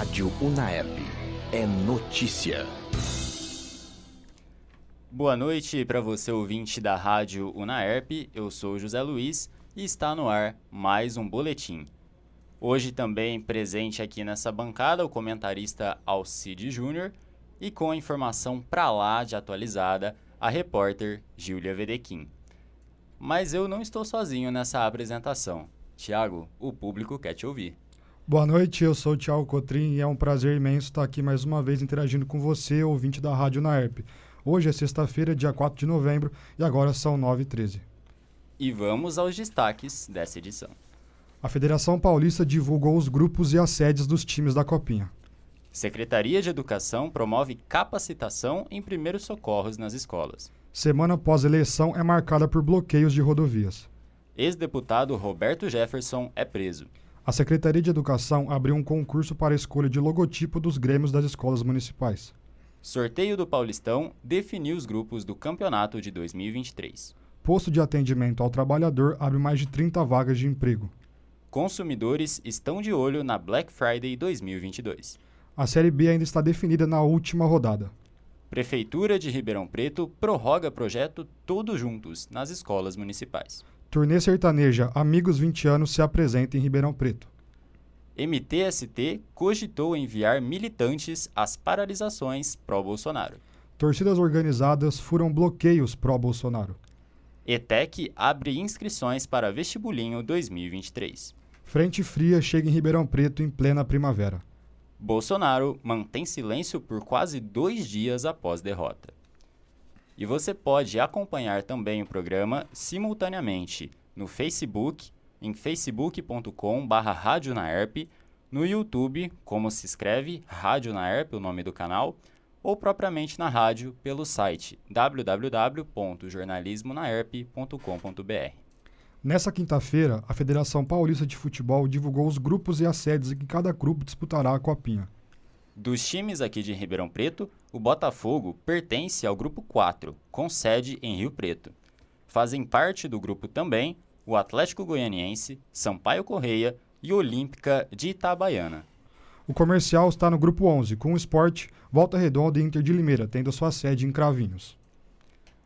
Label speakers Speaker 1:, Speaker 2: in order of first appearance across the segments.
Speaker 1: Rádio Unaerp. É notícia.
Speaker 2: Boa noite para você ouvinte da Rádio Unaerp. Eu sou José Luiz e está no ar mais um boletim. Hoje também presente aqui nessa bancada o comentarista Alcide Júnior e com a informação para lá de atualizada a repórter Júlia Vedequim. Mas eu não estou sozinho nessa apresentação. Tiago, o público quer te ouvir.
Speaker 3: Boa noite, eu sou o Thiago Cotrim e é um prazer imenso estar aqui mais uma vez interagindo com você, ouvinte da Rádio Naerp. Hoje é sexta-feira, dia 4 de novembro, e agora são 9h13.
Speaker 2: E vamos aos destaques dessa edição.
Speaker 3: A Federação Paulista divulgou os grupos e as sedes dos times da Copinha.
Speaker 2: Secretaria de Educação promove capacitação em primeiros socorros nas escolas.
Speaker 3: Semana pós-eleição é marcada por bloqueios de rodovias.
Speaker 2: Ex-deputado Roberto Jefferson é preso.
Speaker 3: A Secretaria de Educação abriu um concurso para a escolha de logotipo dos grêmios das escolas municipais.
Speaker 2: Sorteio do Paulistão definiu os grupos do campeonato de 2023.
Speaker 3: Posto de atendimento ao trabalhador abre mais de 30 vagas de emprego.
Speaker 2: Consumidores estão de olho na Black Friday 2022.
Speaker 3: A Série B ainda está definida na última rodada.
Speaker 2: Prefeitura de Ribeirão Preto prorroga projeto Todos Juntos nas escolas municipais.
Speaker 3: Turnê sertaneja Amigos 20 anos se apresenta em Ribeirão Preto.
Speaker 2: MTST cogitou enviar militantes às paralisações pró-Bolsonaro.
Speaker 3: Torcidas organizadas furam bloqueios pró-Bolsonaro.
Speaker 2: ETEC abre inscrições para vestibulinho 2023.
Speaker 3: Frente fria chega em Ribeirão Preto em plena primavera.
Speaker 2: Bolsonaro mantém silêncio por quase dois dias após derrota. E você pode acompanhar também o programa simultaneamente no Facebook, em facebook.com/radionaerp, no YouTube, como se escreve Rádio Naerp, o nome do canal, ou propriamente na rádio pelo site www.jornalismonaerp.com.br.
Speaker 3: Nessa quinta-feira, a Federação Paulista de Futebol divulgou os grupos e as sedes em que cada grupo disputará a Copinha.
Speaker 2: Dos times aqui de Ribeirão Preto, o Botafogo pertence ao grupo 4, com sede em Rio Preto. Fazem parte do grupo também o Atlético Goianiense, Sampaio Correia e Olímpica de Itabaiana.
Speaker 3: O comercial está no grupo 11, com o Esporte, Volta Redonda e Inter de Limeira, tendo sua sede em Cravinhos.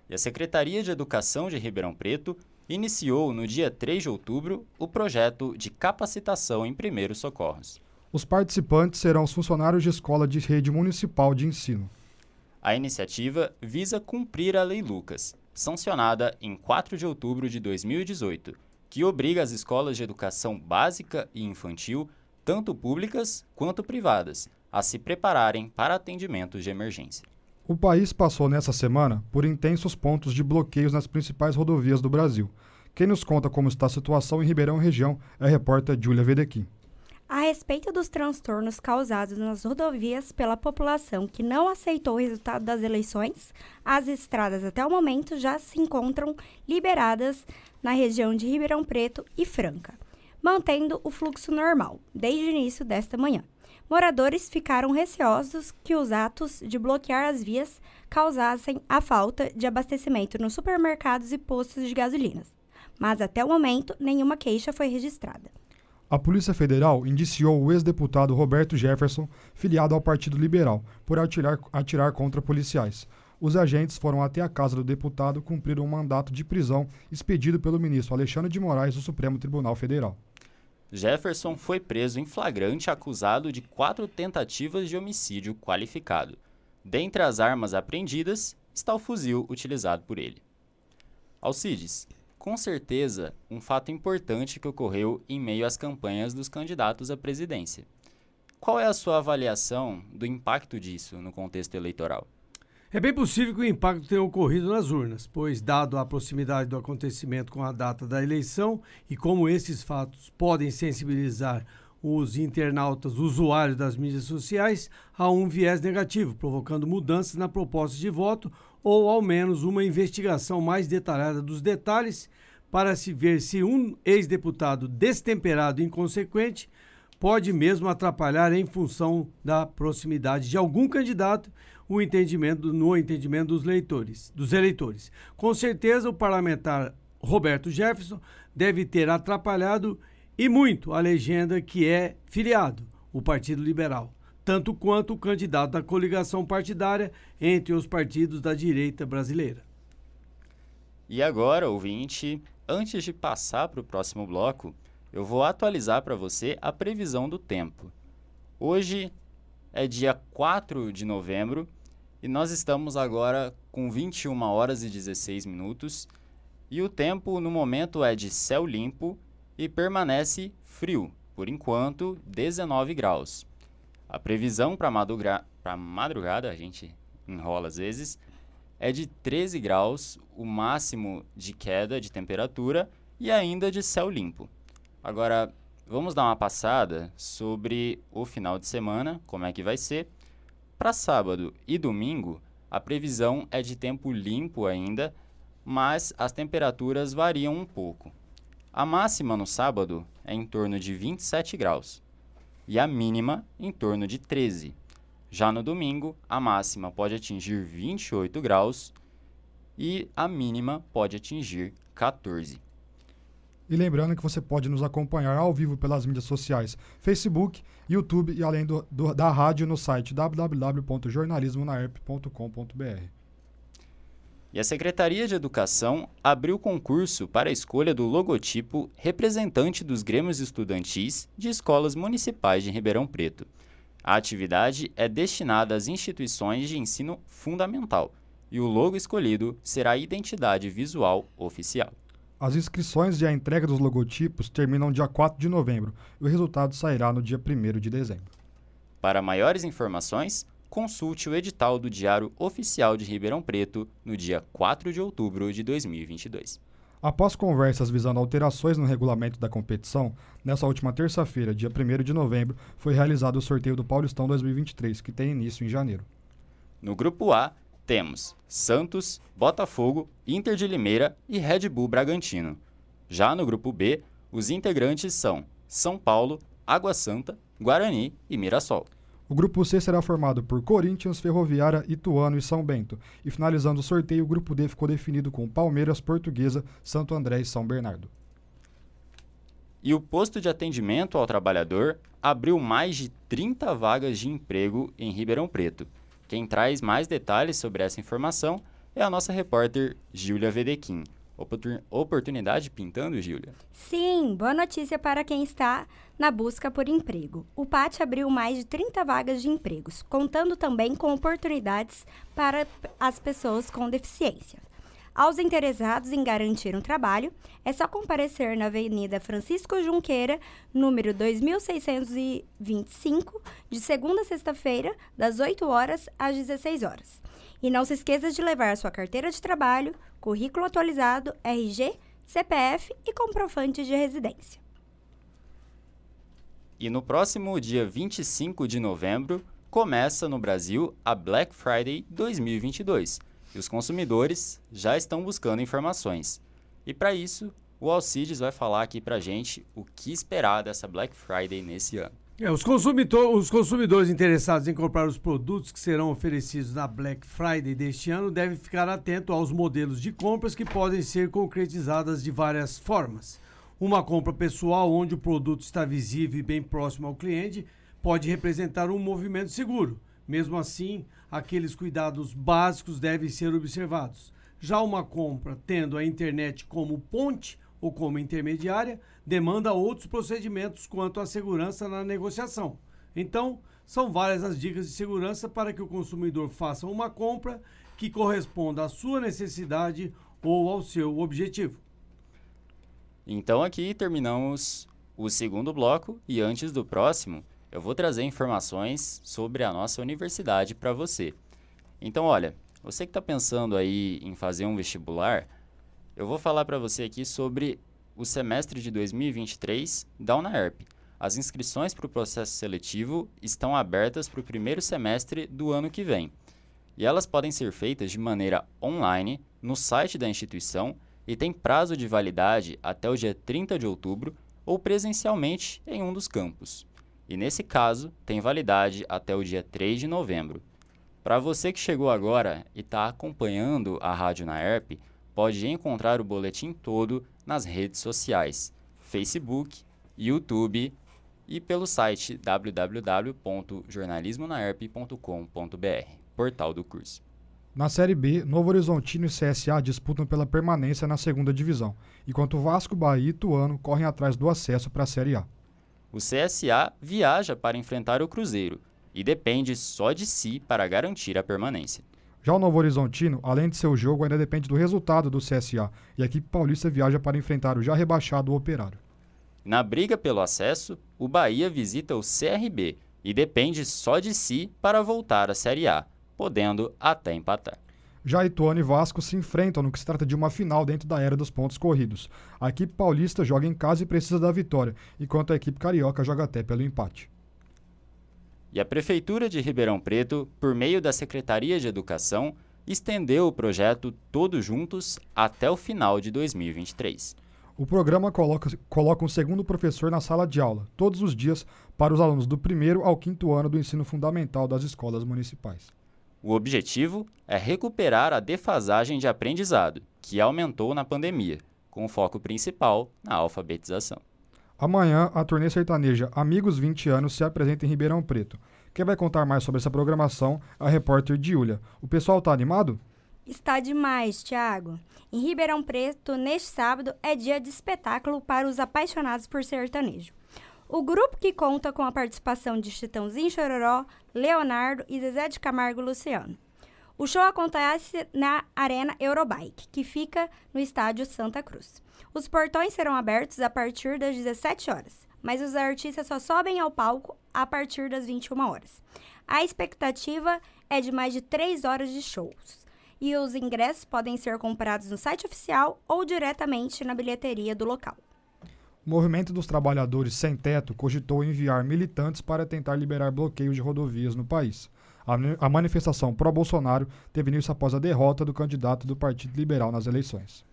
Speaker 2: E a Secretaria de Educação de Ribeirão Preto iniciou no dia 3 de outubro o projeto de capacitação em primeiros socorros.
Speaker 3: Os participantes serão os funcionários de escola de rede municipal de ensino.
Speaker 2: A iniciativa visa cumprir a Lei Lucas, sancionada em 4 de outubro de 2018, que obriga as escolas de educação básica e infantil, tanto públicas quanto privadas, a se prepararem para atendimentos de emergência.
Speaker 3: O país passou nessa semana por intensos pontos de bloqueios nas principais rodovias do Brasil. Quem nos conta como está a situação em Ribeirão Região é a repórter Júlia Vedequim.
Speaker 4: A respeito dos transtornos causados nas rodovias pela população que não aceitou o resultado das eleições, as estradas até o momento já se encontram liberadas na região de Ribeirão Preto e Franca, mantendo o fluxo normal desde o início desta manhã. Moradores ficaram receosos que os atos de bloquear as vias causassem a falta de abastecimento nos supermercados e postos de gasolinas, mas até o momento nenhuma queixa foi registrada.
Speaker 3: A Polícia Federal indiciou o ex-deputado Roberto Jefferson, filiado ao Partido Liberal, por atirar, atirar contra policiais. Os agentes foram até a casa do deputado cumprir um mandato de prisão expedido pelo ministro Alexandre de Moraes do Supremo Tribunal Federal.
Speaker 2: Jefferson foi preso em flagrante acusado de quatro tentativas de homicídio qualificado. Dentre as armas apreendidas está o fuzil utilizado por ele. Alcides, com certeza, um fato importante que ocorreu em meio às campanhas dos candidatos à presidência. Qual é a sua avaliação do impacto disso no contexto eleitoral?
Speaker 5: É bem possível que o impacto tenha ocorrido nas urnas, pois, dado a proximidade do acontecimento com a data da eleição e como esses fatos podem sensibilizar os internautas usuários das mídias sociais a um viés negativo, provocando mudanças na proposta de voto ou, ao menos, uma investigação mais detalhada dos detalhes para se ver se um ex-deputado destemperado e inconsequente pode mesmo atrapalhar em função da proximidade de algum candidato o entendimento no entendimento dos leitores, dos eleitores. Com certeza o parlamentar Roberto Jefferson deve ter atrapalhado e muito a legenda que é filiado, o Partido Liberal. Tanto quanto o candidato da coligação partidária entre os partidos da direita brasileira.
Speaker 2: E agora, ouvinte, antes de passar para o próximo bloco, eu vou atualizar para você a previsão do tempo. Hoje é dia 4 de novembro e nós estamos agora com 21 horas e 16 minutos e o tempo no momento é de céu limpo e permanece frio, por enquanto 19 graus. A previsão para madruga madrugada, a gente enrola às vezes, é de 13 graus, o máximo de queda de temperatura e ainda de céu limpo. Agora, vamos dar uma passada sobre o final de semana, como é que vai ser. Para sábado e domingo, a previsão é de tempo limpo ainda, mas as temperaturas variam um pouco. A máxima no sábado é em torno de 27 graus e a mínima em torno de 13. Já no domingo, a máxima pode atingir 28 graus e a mínima pode atingir 14.
Speaker 3: E lembrando que você pode nos acompanhar ao vivo pelas mídias sociais, Facebook, YouTube e além do, do, da rádio no site www.jornalismonaerp.com.br.
Speaker 2: E a Secretaria de Educação abriu concurso para a escolha do logotipo representante dos grêmios estudantis de escolas municipais de Ribeirão Preto. A atividade é destinada às instituições de ensino fundamental e o logo escolhido será a identidade visual oficial.
Speaker 3: As inscrições e a entrega dos logotipos terminam dia 4 de novembro e o resultado sairá no dia 1 de dezembro.
Speaker 2: Para maiores informações, consulte o edital do Diário Oficial de Ribeirão Preto no dia 4 de outubro de 2022.
Speaker 3: Após conversas visando alterações no regulamento da competição, nessa última terça-feira, dia 1 de novembro, foi realizado o sorteio do Paulistão 2023, que tem início em janeiro.
Speaker 2: No grupo A, temos Santos, Botafogo, Inter de Limeira e Red Bull Bragantino. Já no grupo B, os integrantes são São Paulo, Água Santa, Guarani e Mirassol.
Speaker 3: O grupo C será formado por Corinthians, Ferroviária, Ituano e São Bento. E finalizando o sorteio, o grupo D ficou definido com Palmeiras, Portuguesa, Santo André e São Bernardo.
Speaker 2: E o posto de atendimento ao trabalhador abriu mais de 30 vagas de emprego em Ribeirão Preto. Quem traz mais detalhes sobre essa informação é a nossa repórter Júlia Vedequim. Oportunidade pintando, Júlia?
Speaker 4: Sim, boa notícia para quem está na busca por emprego. O PAT abriu mais de 30 vagas de empregos, contando também com oportunidades para as pessoas com deficiência. Aos interessados em garantir um trabalho, é só comparecer na Avenida Francisco Junqueira, número 2625, de segunda a sexta-feira, das 8 horas às 16 horas. E não se esqueça de levar sua carteira de trabalho, currículo atualizado, RG, CPF e comprovante de residência.
Speaker 2: E no próximo dia 25 de novembro, começa no Brasil a Black Friday 2022 e os consumidores já estão buscando informações. E para isso, o Alcides vai falar aqui para gente o que esperar dessa Black Friday nesse ano.
Speaker 5: É, os, consumidor, os consumidores interessados em comprar os produtos que serão oferecidos na Black Friday deste ano devem ficar atento aos modelos de compras que podem ser concretizadas de várias formas. Uma compra pessoal, onde o produto está visível e bem próximo ao cliente, pode representar um movimento seguro. Mesmo assim, aqueles cuidados básicos devem ser observados. Já uma compra tendo a internet como ponte ou como intermediária demanda outros procedimentos quanto à segurança na negociação. Então, são várias as dicas de segurança para que o consumidor faça uma compra que corresponda à sua necessidade ou ao seu objetivo.
Speaker 2: Então aqui terminamos o segundo bloco e antes do próximo, eu vou trazer informações sobre a nossa universidade para você. Então, olha, você que está pensando aí em fazer um vestibular, eu vou falar para você aqui sobre o semestre de 2023 da UNAERP. As inscrições para o processo seletivo estão abertas para o primeiro semestre do ano que vem. E elas podem ser feitas de maneira online no site da instituição e tem prazo de validade até o dia 30 de outubro ou presencialmente em um dos campos e, nesse caso, tem validade até o dia 3 de novembro. Para você que chegou agora e está acompanhando a Rádio Naerp, pode encontrar o boletim todo nas redes sociais: Facebook, YouTube e pelo site www.jornalismonaerp.com.br, portal do curso.
Speaker 3: Na Série B, Novo Horizontino e CSA disputam pela permanência na segunda divisão, enquanto Vasco, Bahia e Ituano correm atrás do acesso para a Série A.
Speaker 2: O CSA viaja para enfrentar o Cruzeiro e depende só de si para garantir a permanência.
Speaker 3: Já o Novo Horizontino, além de seu jogo, ainda depende do resultado do CSA e a equipe paulista viaja para enfrentar o já rebaixado Operário.
Speaker 2: Na briga pelo acesso, o Bahia visita o CRB e depende só de si para voltar à Série A, podendo até empatar.
Speaker 3: Já Ituano e Vasco se enfrentam no que se trata de uma final dentro da era dos pontos corridos. A equipe paulista joga em casa e precisa da vitória, enquanto a equipe carioca joga até pelo empate.
Speaker 2: E a Prefeitura de Ribeirão Preto, por meio da Secretaria de Educação, estendeu o projeto Todos Juntos até o final de 2023.
Speaker 3: O programa coloca, coloca um segundo professor na sala de aula, todos os dias, para os alunos do primeiro ao quinto ano do ensino fundamental das escolas municipais.
Speaker 2: O objetivo é recuperar a defasagem de aprendizado, que aumentou na pandemia, com foco principal na alfabetização.
Speaker 3: Amanhã, a turnê sertaneja Amigos 20 anos se apresenta em Ribeirão Preto. Quem vai contar mais sobre essa programação é a repórter Diúlia. O pessoal tá animado?
Speaker 4: Está demais, Thiago. Em Ribeirão Preto, neste sábado, é dia de espetáculo para os apaixonados por sertanejo. O grupo que conta com a participação de Chitãozinho Chororó, Leonardo e Zezé de Camargo Luciano. O show acontece na Arena Eurobike, que fica no estádio Santa Cruz. Os portões serão abertos a partir das 17 horas, mas os artistas só sobem ao palco a partir das 21 horas. A expectativa é de mais de 3 horas de shows. E os ingressos podem ser comprados no site oficial ou diretamente na bilheteria do local.
Speaker 3: O Movimento dos Trabalhadores Sem Teto cogitou enviar militantes para tentar liberar bloqueios de rodovias no país. A, manifestação pró-Bolsonaro teve início após a derrota do candidato do Partido Liberal nas eleições.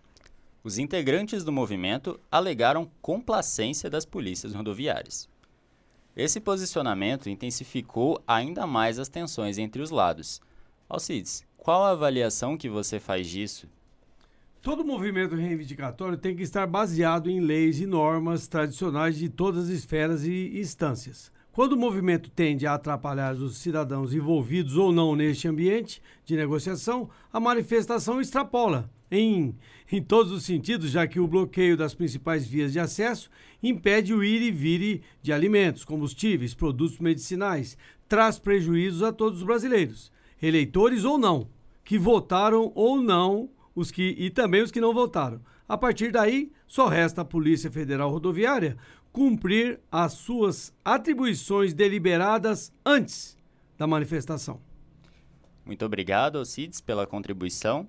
Speaker 2: Os integrantes do movimento alegaram complacência das polícias rodoviárias. Esse posicionamento intensificou ainda mais as tensões entre os lados. Alcides, qual a avaliação que você faz disso?
Speaker 5: Todo movimento reivindicatório tem que estar baseado em leis e normas tradicionais de todas as esferas e instâncias. Quando o movimento tende a atrapalhar os cidadãos envolvidos ou não neste ambiente de negociação, a manifestação extrapola em, em todos os sentidos, já que o bloqueio das principais vias de acesso impede o ir e vir de alimentos, combustíveis, produtos medicinais, traz prejuízos a todos os brasileiros, eleitores ou não, que votaram ou não, os que e também os que não votaram. A partir daí, só resta a Polícia Federal Rodoviária cumprir as suas atribuições deliberadas antes da manifestação.
Speaker 2: Muito obrigado, Alcides, pela contribuição.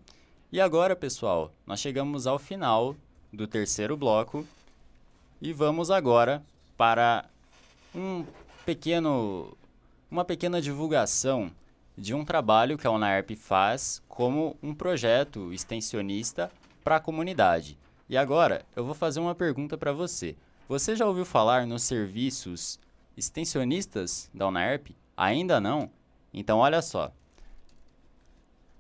Speaker 2: E agora, pessoal, nós chegamos ao final do terceiro bloco e vamos agora para um pequeno, uma pequena divulgação de um trabalho que a UNAERP faz como um projeto extensionista para a comunidade. E agora eu vou fazer uma pergunta para você. Você já ouviu falar nos serviços extensionistas da UNAERP? Ainda não? Então olha só.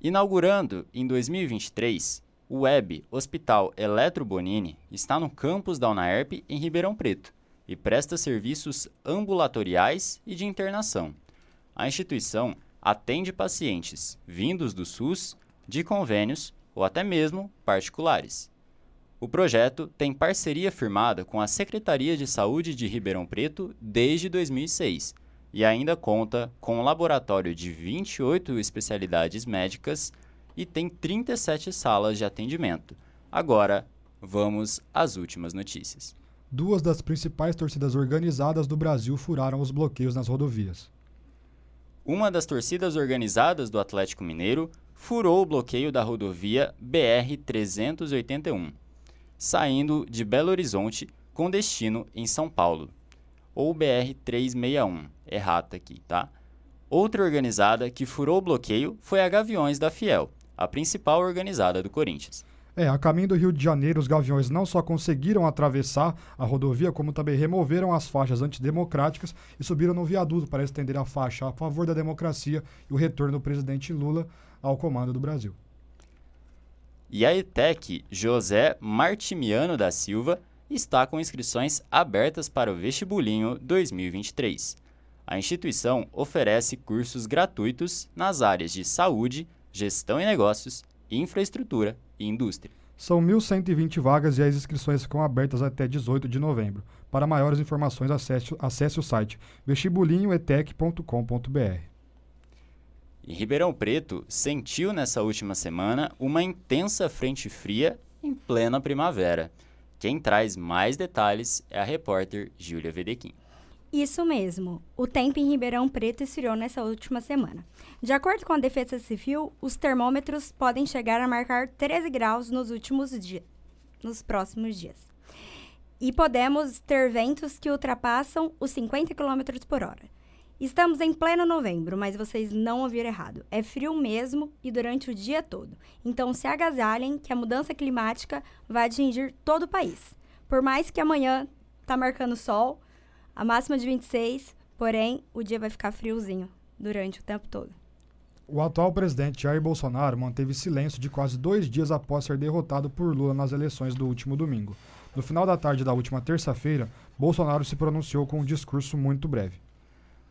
Speaker 2: Inaugurando em 2023, o Web Hospital Eletro Bonini está no campus da UNAERP em Ribeirão Preto e presta serviços ambulatoriais e de internação. A instituição atende pacientes vindos do SUS, de convênios ou até mesmo particulares. O projeto tem parceria firmada com a Secretaria de Saúde de Ribeirão Preto desde 2006 e ainda conta com um laboratório de 28 especialidades médicas e tem 37 salas de atendimento. Agora, vamos às últimas notícias.
Speaker 3: Duas das principais torcidas organizadas do Brasil furaram os bloqueios nas rodovias.
Speaker 2: Uma das torcidas organizadas do Atlético Mineiro furou o bloqueio da rodovia BR-381 saindo de Belo Horizonte com destino em São Paulo, ou BR-361, errata aqui, tá? Outra organizada que furou o bloqueio foi a Gaviões da Fiel, a principal organizada do Corinthians.
Speaker 3: É, a caminho do Rio de Janeiro, os Gaviões não só conseguiram atravessar a rodovia, como também removeram as faixas antidemocráticas e subiram no viaduto para estender a faixa a favor da democracia e o retorno do presidente Lula ao comando do Brasil.
Speaker 2: E a ETEC José Martimiano da Silva está com inscrições abertas para o Vestibulinho 2023. A instituição oferece cursos gratuitos nas áreas de saúde, gestão e negócios, infraestrutura e indústria.
Speaker 3: São 1.120 vagas e as inscrições ficam abertas até 18 de novembro. Para maiores informações, acesse, acesse o site vestibulinhoetec.com.br.
Speaker 2: E Ribeirão Preto sentiu nessa última semana uma intensa frente fria em plena primavera. Quem traz mais detalhes é a repórter Júlia Vedequim.
Speaker 4: Isso mesmo. O tempo em Ribeirão Preto esfriou nessa última semana. De acordo com a Defesa Civil, os termômetros podem chegar a marcar 13 graus nos últimos dias, nos próximos dias. E podemos ter ventos que ultrapassam os 50 km por hora. Estamos em pleno novembro, mas vocês não ouviram errado. É frio mesmo e durante o dia todo. Então se agasalhem que a mudança climática vai atingir todo o país. Por mais que amanhã tá marcando sol, a máxima de 26, porém o dia vai ficar friozinho durante o tempo todo.
Speaker 3: O atual presidente Jair Bolsonaro manteve silêncio de quase dois dias após ser derrotado por Lula nas eleições do último domingo. No final da tarde da última terça-feira, Bolsonaro se pronunciou com um discurso muito breve.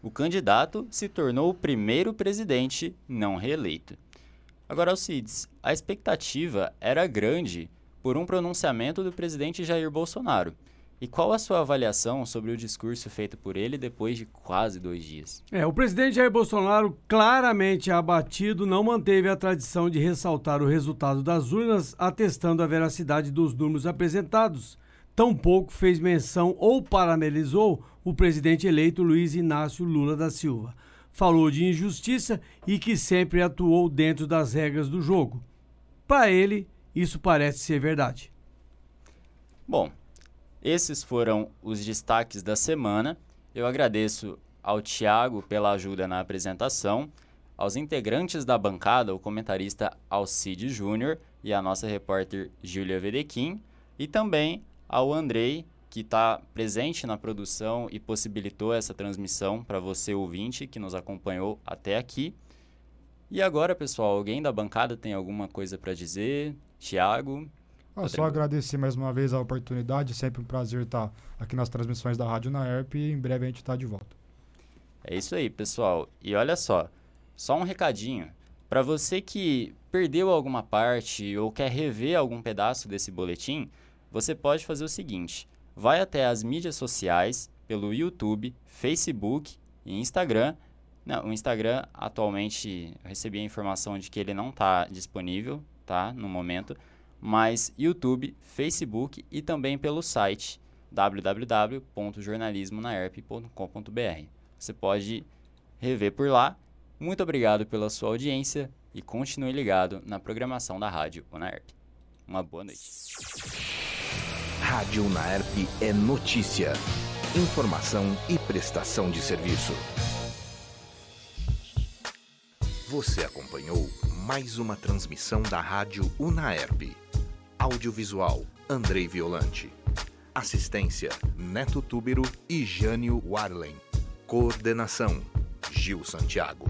Speaker 2: O candidato se tornou o primeiro presidente não reeleito. Agora, Alcides, a expectativa era grande por um pronunciamento do presidente Jair Bolsonaro. E qual a sua avaliação sobre o discurso feito por ele depois de quase dois dias?
Speaker 5: É, o presidente Jair Bolsonaro, claramente abatido, não manteve a tradição de ressaltar o resultado das urnas, atestando a veracidade dos números apresentados. Tampouco fez menção ou parabenizou o presidente eleito Luiz Inácio Lula da Silva. Falou de injustiça e que sempre atuou dentro das regras do jogo. Para ele, isso parece ser verdade.
Speaker 2: Bom, esses foram os destaques da semana. Eu agradeço ao Tiago pela ajuda na apresentação, aos integrantes da bancada, o comentarista Alcide Júnior e a nossa repórter Júlia Vedequim, e também ao Andrei, que está presente na produção e possibilitou essa transmissão para você ouvinte que nos acompanhou até aqui. E agora, pessoal, alguém da bancada tem alguma coisa para dizer? Tiago?
Speaker 3: Ah, só agradecer mais uma vez a oportunidade, sempre um prazer estar aqui nas transmissões da Rádio na ERP e em breve a gente está de volta.
Speaker 2: É isso aí, pessoal. E olha só, só um recadinho. Para você que perdeu alguma parte ou quer rever algum pedaço desse boletim, você pode fazer o seguinte: vai até as mídias sociais pelo YouTube, Facebook e Instagram. Não, o Instagram atualmente eu recebi a informação de que ele não está disponível, tá, no momento mas YouTube, Facebook e também pelo site www.jornalismonaerp.com.br. Você pode rever por lá. Muito obrigado pela sua audiência e continue ligado na programação da Rádio Unaerp. Uma boa noite.
Speaker 1: Rádio Unaerp é notícia, informação e prestação de serviço. Você acompanhou mais uma transmissão da Rádio Unaerp. Audiovisual, Andrei Violante. Assistência, Neto Túbero e Jânio Warlen. Coordenação, Gil Santiago.